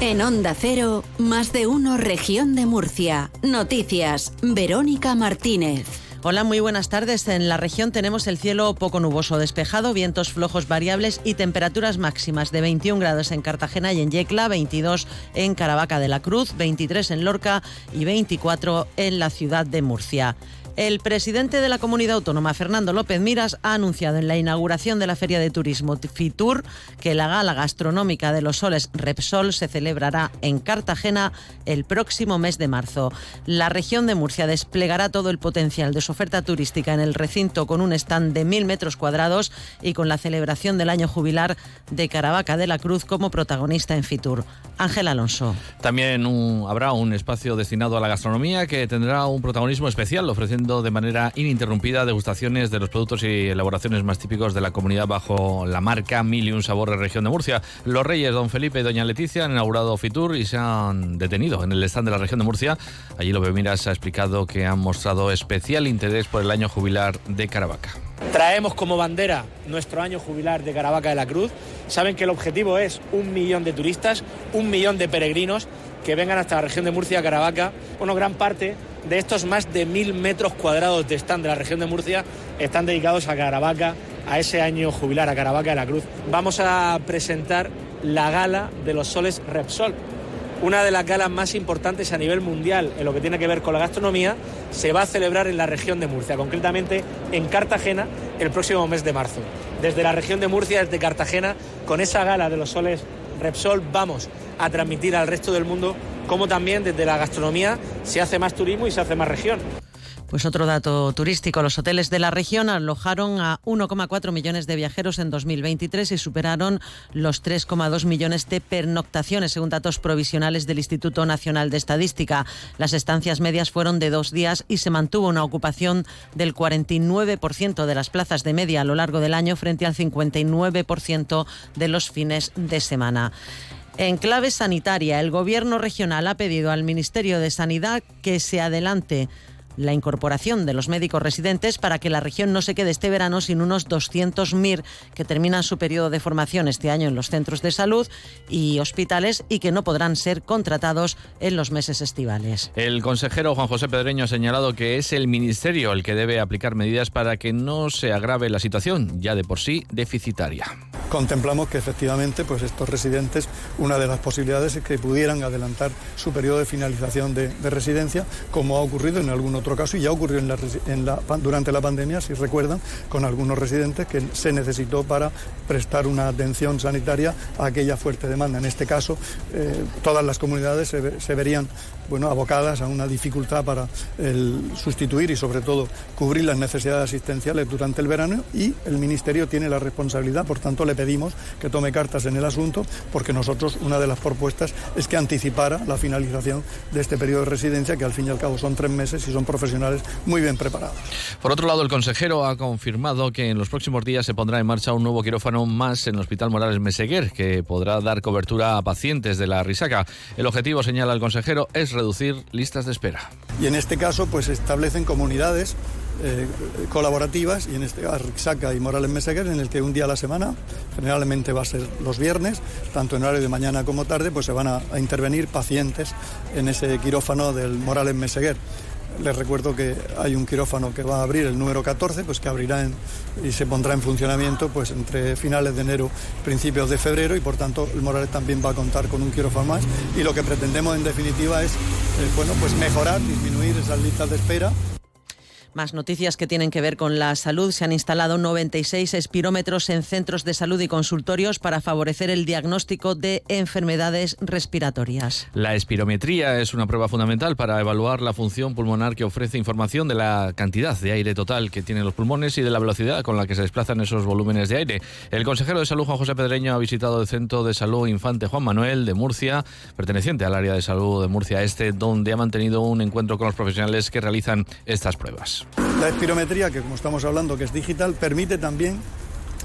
En Onda Cero, más de uno región de Murcia. Noticias, Verónica Martínez. Hola, muy buenas tardes. En la región tenemos el cielo poco nuboso despejado, vientos flojos variables y temperaturas máximas de 21 grados en Cartagena y en Yecla, 22 en Caravaca de la Cruz, 23 en Lorca y 24 en la ciudad de Murcia. El presidente de la comunidad autónoma, Fernando López Miras, ha anunciado en la inauguración de la Feria de Turismo Fitur que la gala gastronómica de los soles Repsol se celebrará en Cartagena el próximo mes de marzo. La región de Murcia desplegará todo el potencial de su oferta turística en el recinto con un stand de mil metros cuadrados y con la celebración del año jubilar de Caravaca de la Cruz como protagonista en Fitur. Ángel Alonso. También habrá un espacio destinado a la gastronomía que tendrá un protagonismo especial ofreciendo de manera ininterrumpida degustaciones de los productos y elaboraciones más típicos de la comunidad bajo la marca Mil y un Sabor de Región de Murcia. Los reyes Don Felipe y Doña Leticia han inaugurado Fitur y se han detenido en el stand de la región de Murcia. Allí lo Miras ha explicado que han mostrado especial interés por el año jubilar de Caravaca. Traemos como bandera nuestro año jubilar de Caravaca de la Cruz. Saben que el objetivo es un millón de turistas, un millón de peregrinos que vengan hasta la región de Murcia, Caravaca. Bueno, gran parte de estos más de mil metros cuadrados de stand de la región de Murcia están dedicados a Caravaca, a ese año jubilar, a Caravaca de la Cruz. Vamos a presentar la gala de los soles Repsol, una de las galas más importantes a nivel mundial en lo que tiene que ver con la gastronomía, se va a celebrar en la región de Murcia, concretamente en Cartagena, el próximo mes de marzo. Desde la región de Murcia, desde Cartagena, con esa gala de los soles Repsol, vamos a transmitir al resto del mundo como también desde la gastronomía se hace más turismo y se hace más región. Pues otro dato turístico, los hoteles de la región alojaron a 1,4 millones de viajeros en 2023 y superaron los 3,2 millones de pernoctaciones, según datos provisionales del Instituto Nacional de Estadística. Las estancias medias fueron de dos días y se mantuvo una ocupación del 49% de las plazas de media a lo largo del año frente al 59% de los fines de semana. En clave sanitaria, el Gobierno regional ha pedido al Ministerio de Sanidad que se adelante la incorporación de los médicos residentes para que la región no se quede este verano sin unos 200 MIR que terminan su periodo de formación este año en los centros de salud y hospitales y que no podrán ser contratados en los meses estivales. El consejero Juan José Pedreño ha señalado que es el Ministerio el que debe aplicar medidas para que no se agrave la situación, ya de por sí deficitaria. Contemplamos que efectivamente pues estos residentes, una de las posibilidades es que pudieran adelantar su periodo de finalización de, de residencia, como ha ocurrido en algún otro caso y ya ocurrió durante la pandemia, si recuerdan, con algunos residentes que se necesitó para prestar una atención sanitaria a aquella fuerte demanda. En este caso, eh, todas las comunidades se, verían bueno, abocadas a una dificultad para sustituir y sobre todo cubrir las necesidades asistenciales durante el verano y el Ministerio tiene la responsabilidad, por tanto le pedimos que tome cartas en el asunto porque nosotros una de las propuestas es que anticipara la finalización de este periodo de residencia que al fin y al cabo son tres meses y son profesionales muy bien preparados. Por otro lado, el consejero ha confirmado que en los próximos días se pondrá en marcha un nuevo quirófano más en el Hospital Morales Meseguer, que podrá dar cobertura a pacientes de la risaca. El objetivo, señala el consejero, es reducir listas de espera. Y en este caso, pues se establecen comunidades eh, colaborativas y en este caso Risaca y Morales Meseguer en el que un día a la semana, generalmente va a ser los viernes, tanto en horario de mañana como tarde, pues se van a, a intervenir pacientes en ese quirófano del Morales Meseguer. Les recuerdo que hay un quirófano que va a abrir el número 14, pues que abrirá y se pondrá en funcionamiento pues entre finales de enero, principios de febrero y por tanto el Morales también va a contar con un quirófano más. Y lo que pretendemos en definitiva es eh, bueno, pues mejorar, disminuir esas listas de espera más noticias que tienen que ver con la salud. Se han instalado 96 espirómetros en centros de salud y consultorios para favorecer el diagnóstico de enfermedades respiratorias. La espirometría es una prueba fundamental para evaluar la función pulmonar que ofrece información de la cantidad de aire total que tienen los pulmones y de la velocidad con la que se desplazan esos volúmenes de aire. El consejero de salud Juan José Pedreño ha visitado el Centro de Salud Infante Juan Manuel de Murcia, perteneciente al área de salud de Murcia Este, donde ha mantenido un encuentro con los profesionales que realizan estas pruebas. La espirometría, que como estamos hablando que es digital, permite también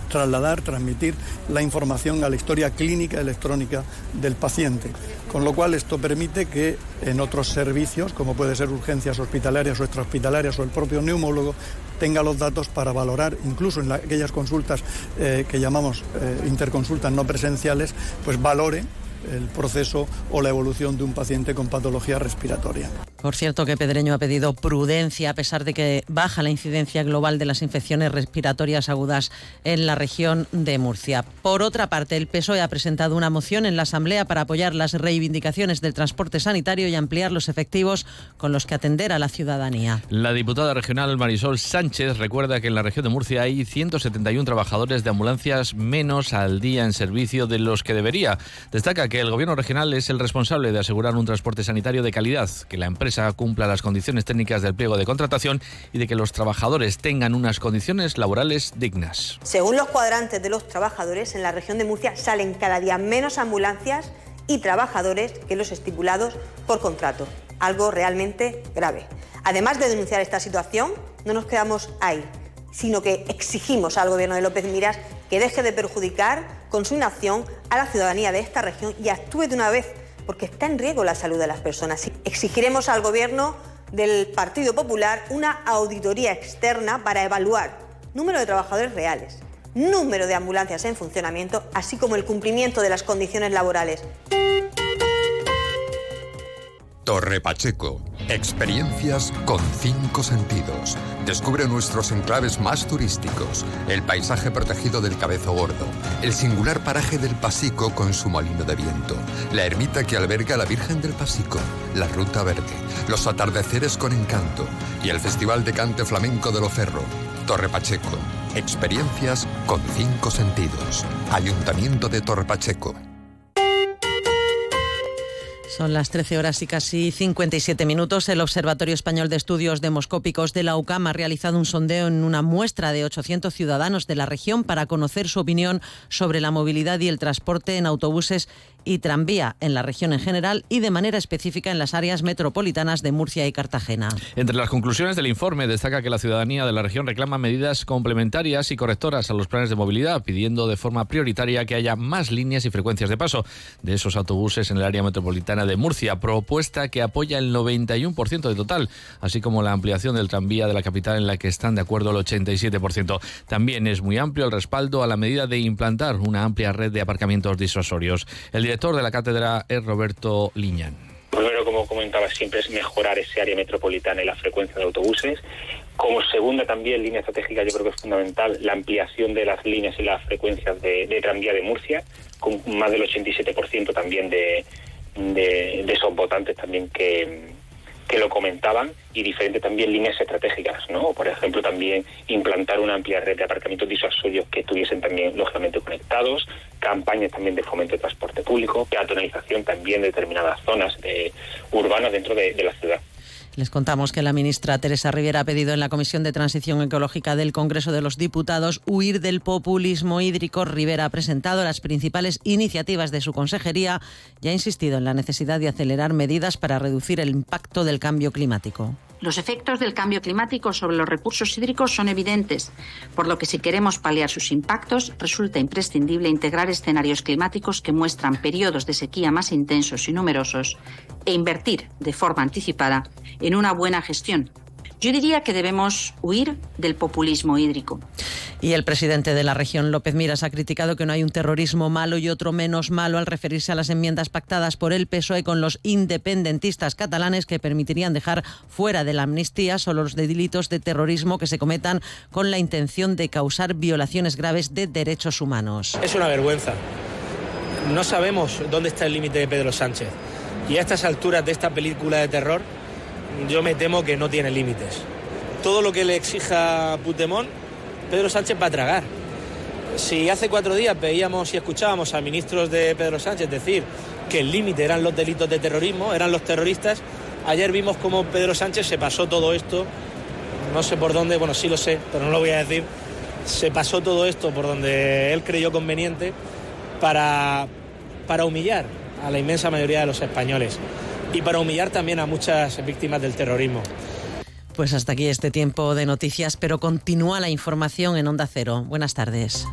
trasladar, transmitir la información a la historia clínica electrónica del paciente. Con lo cual esto permite que en otros servicios, como puede ser urgencias hospitalarias o extrahospitalarias o el propio neumólogo, tenga los datos para valorar, incluso en aquellas consultas eh, que llamamos eh, interconsultas no presenciales, pues valore el proceso o la evolución de un paciente con patología respiratoria. Por cierto que Pedreño ha pedido prudencia a pesar de que baja la incidencia global de las infecciones respiratorias agudas en la región de Murcia. Por otra parte, el PSOE ha presentado una moción en la Asamblea para apoyar las reivindicaciones del transporte sanitario y ampliar los efectivos con los que atender a la ciudadanía. La diputada regional Marisol Sánchez recuerda que en la región de Murcia hay 171 trabajadores de ambulancias menos al día en servicio de los que debería. Destaca que el gobierno regional es el responsable de asegurar un transporte sanitario de calidad, que la empresa cumpla las condiciones técnicas del pliego de contratación y de que los trabajadores tengan unas condiciones laborales dignas. Según los cuadrantes de los trabajadores, en la región de Murcia salen cada día menos ambulancias y trabajadores que los estipulados por contrato, algo realmente grave. Además de denunciar esta situación, no nos quedamos ahí, sino que exigimos al Gobierno de López Miras que deje de perjudicar con su inacción a la ciudadanía de esta región y actúe de una vez porque está en riesgo la salud de las personas. Exigiremos al Gobierno del Partido Popular una auditoría externa para evaluar número de trabajadores reales, número de ambulancias en funcionamiento, así como el cumplimiento de las condiciones laborales. Torre Pacheco. Experiencias con cinco sentidos. Descubre nuestros enclaves más turísticos, el paisaje protegido del Cabezo Gordo, el singular paraje del Pasico con su molino de viento, la ermita que alberga a la Virgen del Pasico, la Ruta Verde, los atardeceres con encanto y el Festival de Cante Flamenco de Locerro. Torre Pacheco. Experiencias con cinco sentidos. Ayuntamiento de Torre Pacheco. Son las 13 horas y casi 57 minutos. El Observatorio Español de Estudios Demoscópicos de la UCAM ha realizado un sondeo en una muestra de 800 ciudadanos de la región para conocer su opinión sobre la movilidad y el transporte en autobuses y tranvía en la región en general y de manera específica en las áreas metropolitanas de Murcia y Cartagena. Entre las conclusiones del informe destaca que la ciudadanía de la región reclama medidas complementarias y correctoras a los planes de movilidad, pidiendo de forma prioritaria que haya más líneas y frecuencias de paso de esos autobuses en el área metropolitana de Murcia, propuesta que apoya el 91% de total, así como la ampliación del tranvía de la capital en la que están de acuerdo el 87%. También es muy amplio el respaldo a la medida de implantar una amplia red de aparcamientos disuasorios. El director de la cátedra es Roberto Liñán. Primero, como comentaba siempre, es mejorar ese área metropolitana y la frecuencia de autobuses. Como segunda también línea estratégica, yo creo que es fundamental la ampliación de las líneas y las frecuencias de, de tranvía de Murcia, con más del 87% también de, de, de esos votantes también que, que lo comentaban y diferentes también líneas estratégicas, ¿no? Por ejemplo, también implantar una amplia red de aparcamientos disuasorios que estuviesen también lógicamente conectados, campañas también de fomento de transporte público, peatonalización también de determinadas zonas de, urbanas dentro de, de la ciudad. Les contamos que la ministra Teresa Rivera ha pedido en la Comisión de Transición Ecológica del Congreso de los Diputados huir del populismo hídrico. Rivera ha presentado las principales iniciativas de su consejería y ha insistido en la necesidad de acelerar medidas para reducir el impacto del cambio climático. Los efectos del cambio climático sobre los recursos hídricos son evidentes, por lo que si queremos paliar sus impactos, resulta imprescindible integrar escenarios climáticos que muestran periodos de sequía más intensos y numerosos e invertir de forma anticipada en una buena gestión yo diría que debemos huir del populismo hídrico. Y el presidente de la región, López Miras, ha criticado que no hay un terrorismo malo y otro menos malo al referirse a las enmiendas pactadas por el PSOE con los independentistas catalanes que permitirían dejar fuera de la amnistía solo los delitos de terrorismo que se cometan con la intención de causar violaciones graves de derechos humanos. Es una vergüenza. No sabemos dónde está el límite de Pedro Sánchez. Y a estas alturas de esta película de terror, yo me temo que no tiene límites. Todo lo que le exija Puigdemont, Pedro Sánchez va a tragar. Si hace cuatro días veíamos y escuchábamos a ministros de Pedro Sánchez decir que el límite eran los delitos de terrorismo, eran los terroristas, ayer vimos cómo Pedro Sánchez se pasó todo esto, no sé por dónde, bueno, sí lo sé, pero no lo voy a decir, se pasó todo esto por donde él creyó conveniente para, para humillar a la inmensa mayoría de los españoles y para humillar también a muchas víctimas del terrorismo. Pues hasta aquí este tiempo de noticias, pero continúa la información en Onda Cero. Buenas tardes.